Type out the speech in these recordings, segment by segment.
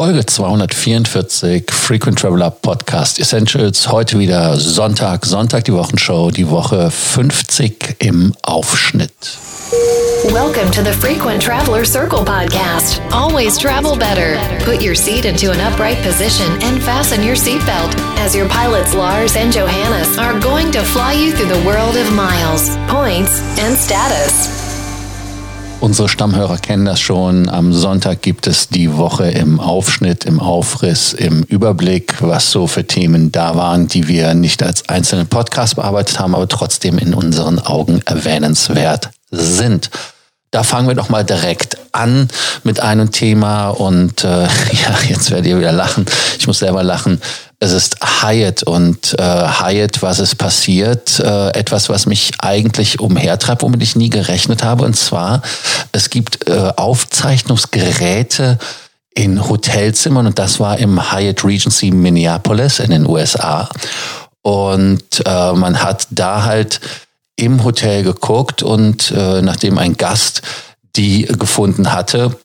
Folge 244 Frequent Traveler Podcast Essentials. Heute wieder Sonntag, Sonntag die Wochenshow, die Woche 50 im Aufschnitt. Welcome to the Frequent Traveler Circle podcast. Always travel better. Put your seat into an upright position and fasten your seatbelt as your pilots Lars and Johannes are going to fly you through the world of miles, points, and status. Unsere Stammhörer kennen das schon. Am Sonntag gibt es die Woche im Aufschnitt, im Aufriss, im Überblick, was so für Themen da waren, die wir nicht als einzelnen Podcast bearbeitet haben, aber trotzdem in unseren Augen erwähnenswert sind. Da fangen wir doch mal direkt an mit einem Thema und äh, ja, jetzt werdet ihr wieder lachen. Ich muss selber lachen. Es ist Hyatt und äh, Hyatt, was ist passiert? Äh, etwas, was mich eigentlich umhertreibt, womit ich nie gerechnet habe. Und zwar, es gibt äh, Aufzeichnungsgeräte in Hotelzimmern und das war im Hyatt Regency Minneapolis in den USA. Und äh, man hat da halt im Hotel geguckt und äh, nachdem ein Gast die gefunden hatte,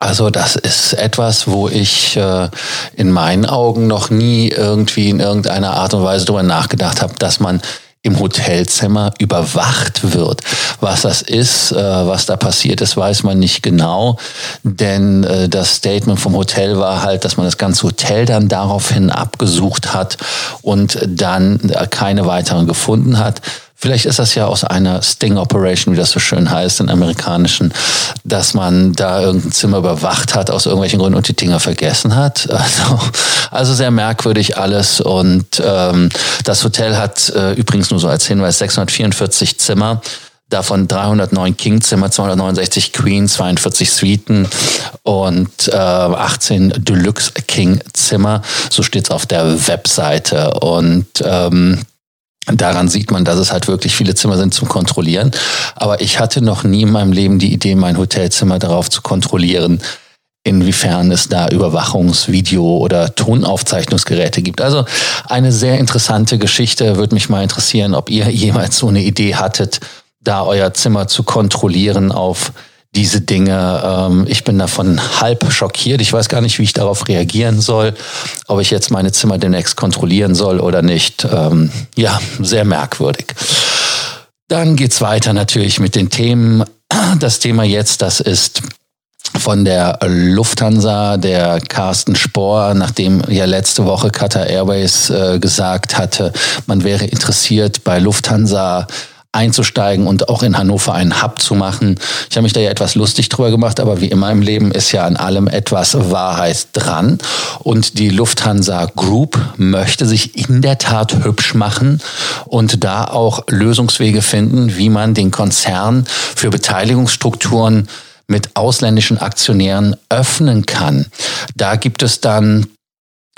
also das ist etwas, wo ich äh, in meinen Augen noch nie irgendwie in irgendeiner Art und Weise darüber nachgedacht habe, dass man im Hotelzimmer überwacht wird. Was das ist, äh, was da passiert ist, weiß man nicht genau, denn äh, das Statement vom Hotel war halt, dass man das ganze Hotel dann daraufhin abgesucht hat und dann äh, keine weiteren gefunden hat. Vielleicht ist das ja aus einer Sting Operation, wie das so schön heißt, in amerikanischen, dass man da irgendein Zimmer überwacht hat aus irgendwelchen Gründen und die Dinger vergessen hat. Also, also sehr merkwürdig alles. Und ähm, das Hotel hat äh, übrigens nur so als Hinweis 644 Zimmer davon 309 King-Zimmer, 269 Queen, 42 Suiten und äh, 18 Deluxe King-Zimmer. So steht's auf der Webseite. Und ähm, Daran sieht man, dass es halt wirklich viele Zimmer sind zum Kontrollieren. Aber ich hatte noch nie in meinem Leben die Idee, mein Hotelzimmer darauf zu kontrollieren, inwiefern es da Überwachungsvideo oder Tonaufzeichnungsgeräte gibt. Also eine sehr interessante Geschichte. Würde mich mal interessieren, ob ihr jemals so eine Idee hattet, da euer Zimmer zu kontrollieren auf diese Dinge. Ähm, ich bin davon halb schockiert. Ich weiß gar nicht, wie ich darauf reagieren soll, ob ich jetzt meine Zimmer demnächst kontrollieren soll oder nicht. Ähm, ja, sehr merkwürdig. Dann geht's weiter natürlich mit den Themen. Das Thema jetzt, das ist von der Lufthansa, der Carsten Spohr, nachdem ja letzte Woche Qatar Airways äh, gesagt hatte, man wäre interessiert bei Lufthansa einzusteigen und auch in Hannover einen Hub zu machen. Ich habe mich da ja etwas lustig drüber gemacht, aber wie immer im Leben ist ja an allem etwas Wahrheit dran. Und die Lufthansa Group möchte sich in der Tat hübsch machen und da auch Lösungswege finden, wie man den Konzern für Beteiligungsstrukturen mit ausländischen Aktionären öffnen kann. Da gibt es dann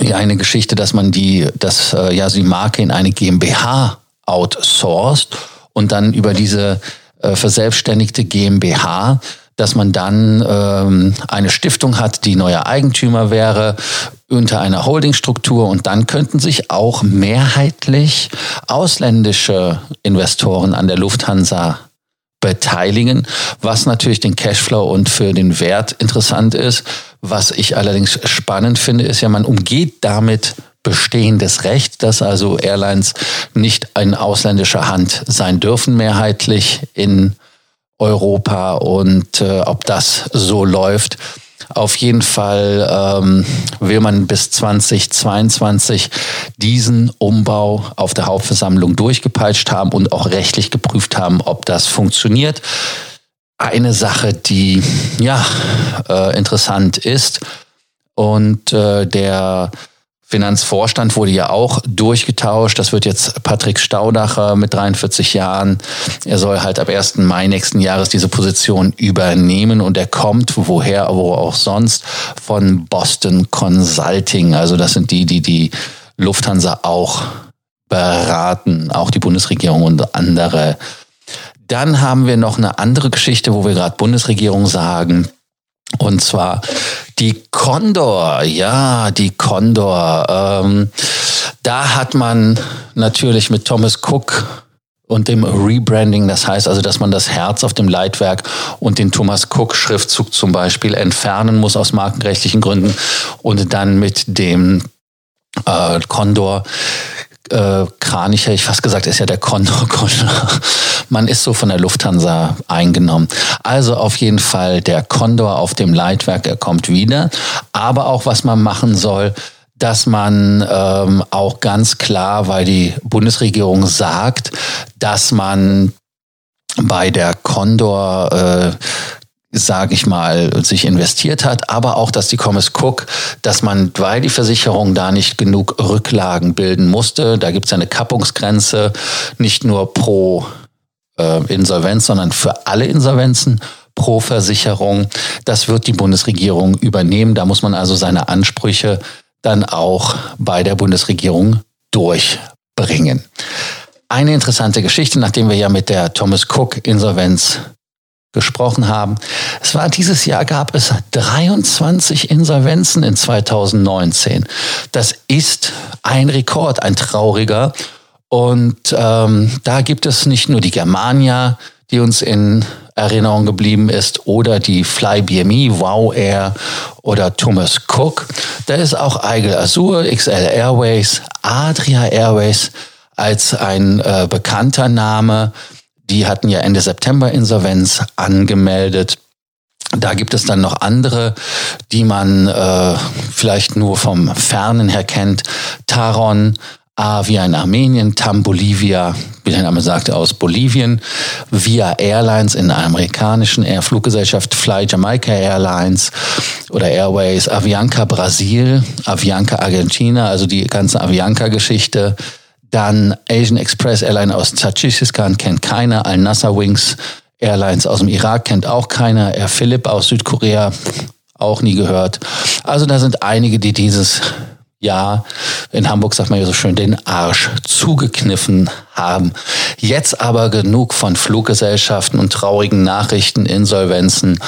eine Geschichte, dass man die, dass äh, ja die Marke in eine GmbH outsourced und dann über diese äh, verselbstständigte GmbH dass man dann ähm, eine Stiftung hat, die neuer Eigentümer wäre, unter einer Holdingstruktur und dann könnten sich auch mehrheitlich ausländische Investoren an der Lufthansa beteiligen, was natürlich den Cashflow und für den Wert interessant ist. Was ich allerdings spannend finde, ist ja, man umgeht damit bestehendes Recht, dass also Airlines nicht in ausländischer Hand sein dürfen, mehrheitlich in Europa und äh, ob das so läuft. Auf jeden Fall ähm, will man bis 2022 diesen Umbau auf der Hauptversammlung durchgepeitscht haben und auch rechtlich geprüft haben, ob das funktioniert. Eine Sache, die ja äh, interessant ist und äh, der Finanzvorstand wurde ja auch durchgetauscht. Das wird jetzt Patrick Staudacher mit 43 Jahren. Er soll halt ab 1. Mai nächsten Jahres diese Position übernehmen und er kommt, woher, wo auch sonst, von Boston Consulting. Also das sind die, die die Lufthansa auch beraten, auch die Bundesregierung und andere. Dann haben wir noch eine andere Geschichte, wo wir gerade Bundesregierung sagen. Und zwar die Condor, ja, die Condor. Ähm, da hat man natürlich mit Thomas Cook und dem Rebranding. Das heißt also, dass man das Herz auf dem Leitwerk und den Thomas Cook Schriftzug zum Beispiel entfernen muss aus markenrechtlichen Gründen und dann mit dem äh, Condor äh, Kranich, hätte ich fast gesagt, ist ja der Condor. Condor. Man ist so von der Lufthansa eingenommen. Also auf jeden Fall der Condor auf dem Leitwerk, er kommt wieder. Aber auch was man machen soll, dass man ähm, auch ganz klar, weil die Bundesregierung sagt, dass man bei der Condor äh, sage ich mal, sich investiert hat, aber auch, dass die Commerce Cook, dass man, weil die Versicherung da nicht genug Rücklagen bilden musste, da gibt es eine Kappungsgrenze, nicht nur pro äh, Insolvenz, sondern für alle Insolvenzen pro Versicherung. Das wird die Bundesregierung übernehmen. Da muss man also seine Ansprüche dann auch bei der Bundesregierung durchbringen. Eine interessante Geschichte, nachdem wir ja mit der Thomas Cook Insolvenz gesprochen haben. Es war dieses Jahr gab es 23 Insolvenzen in 2019. Das ist ein Rekord, ein trauriger. Und ähm, da gibt es nicht nur die Germania, die uns in Erinnerung geblieben ist, oder die Fly BME, Wow Air oder Thomas Cook. Da ist auch Eigel Azur, XL Airways, Adria Airways als ein äh, bekannter Name. Die hatten ja Ende September Insolvenz angemeldet. Da gibt es dann noch andere, die man äh, vielleicht nur vom Fernen her kennt. Taron, Avia in Armenien, TAM Bolivia, wie der Name sagte, aus Bolivien, Via Airlines in der amerikanischen Air Fluggesellschaft, Fly Jamaica Airlines oder Airways, Avianca Brasil, Avianca Argentina, also die ganze Avianca-Geschichte, dann Asian Express Airline aus Tadschikistan kennt keiner. Al-Nasser Wings Airlines aus dem Irak kennt auch keiner. Air Philip aus Südkorea auch nie gehört. Also da sind einige, die dieses Jahr, in Hamburg sagt man ja so schön, den Arsch zugekniffen haben. Jetzt aber genug von Fluggesellschaften und traurigen Nachrichten, Insolvenzen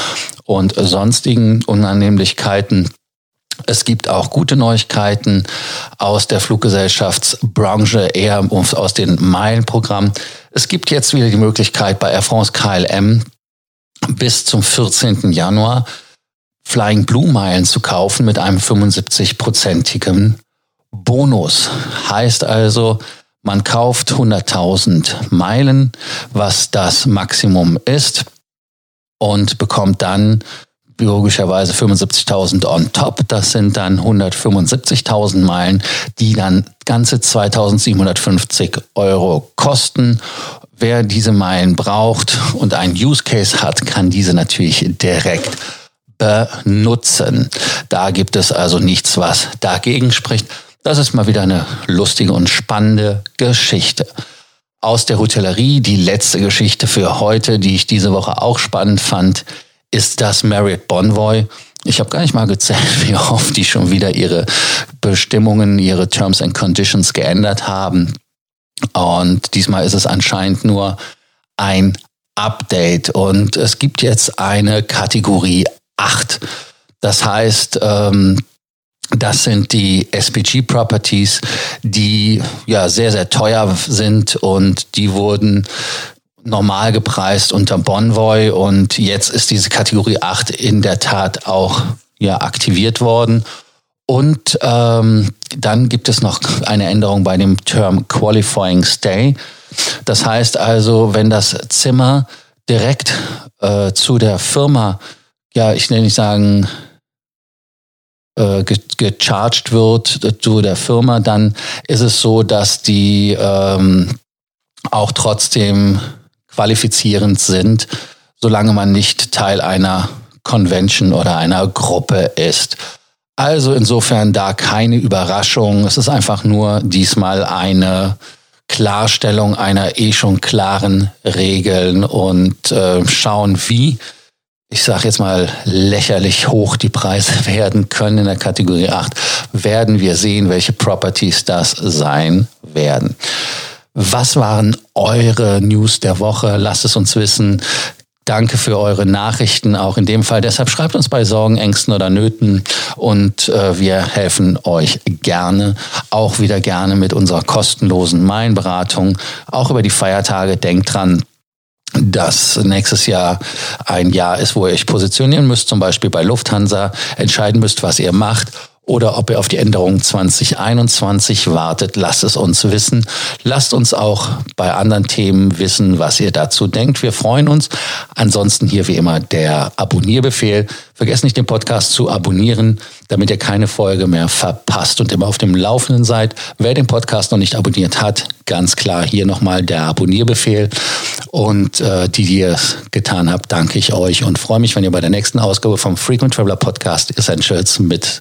und sonstigen Unannehmlichkeiten. Es gibt auch gute Neuigkeiten aus der Fluggesellschaftsbranche, eher aus dem Meilenprogramm. Es gibt jetzt wieder die Möglichkeit bei Air France KLM bis zum 14. Januar Flying Blue Meilen zu kaufen mit einem 75-prozentigen Bonus. Heißt also, man kauft 100.000 Meilen, was das Maximum ist, und bekommt dann logischerweise 75.000 on top. Das sind dann 175.000 Meilen, die dann ganze 2.750 Euro kosten. Wer diese Meilen braucht und einen Use Case hat, kann diese natürlich direkt benutzen. Da gibt es also nichts, was dagegen spricht. Das ist mal wieder eine lustige und spannende Geschichte. Aus der Hotellerie, die letzte Geschichte für heute, die ich diese Woche auch spannend fand, ist das Marriott Bonvoy. Ich habe gar nicht mal gezählt, wie oft die schon wieder ihre Bestimmungen, ihre Terms and Conditions geändert haben. Und diesmal ist es anscheinend nur ein Update. Und es gibt jetzt eine Kategorie 8. Das heißt, ähm, das sind die SPG Properties, die ja sehr, sehr teuer sind und die wurden normal gepreist unter Bonvoy und jetzt ist diese Kategorie 8 in der Tat auch ja, aktiviert worden. Und ähm, dann gibt es noch eine Änderung bei dem Term Qualifying Stay. Das heißt also, wenn das Zimmer direkt äh, zu der Firma, ja, ich nenne nicht sagen, äh, gecharged wird zu der Firma, dann ist es so, dass die ähm, auch trotzdem qualifizierend sind, solange man nicht Teil einer Convention oder einer Gruppe ist. Also insofern da keine Überraschung. Es ist einfach nur diesmal eine Klarstellung einer eh schon klaren Regeln und äh, schauen, wie, ich sage jetzt mal, lächerlich hoch die Preise werden können in der Kategorie 8, werden wir sehen, welche Properties das sein werden. Was waren eure News der Woche? Lasst es uns wissen. Danke für eure Nachrichten, auch in dem Fall. Deshalb schreibt uns bei Sorgen, Ängsten oder Nöten und äh, wir helfen euch gerne, auch wieder gerne mit unserer kostenlosen Mainberatung, auch über die Feiertage. Denkt dran, dass nächstes Jahr ein Jahr ist, wo ihr euch positionieren müsst, zum Beispiel bei Lufthansa, entscheiden müsst, was ihr macht oder ob ihr auf die Änderung 2021 wartet. Lasst es uns wissen. Lasst uns auch bei anderen Themen wissen, was ihr dazu denkt. Wir freuen uns. Ansonsten hier wie immer der Abonnierbefehl. Vergesst nicht, den Podcast zu abonnieren, damit ihr keine Folge mehr verpasst und immer auf dem Laufenden seid. Wer den Podcast noch nicht abonniert hat, ganz klar hier nochmal der Abonnierbefehl. Und äh, die, die es getan habt, danke ich euch und freue mich, wenn ihr bei der nächsten Ausgabe vom Frequent Traveler Podcast Essentials mit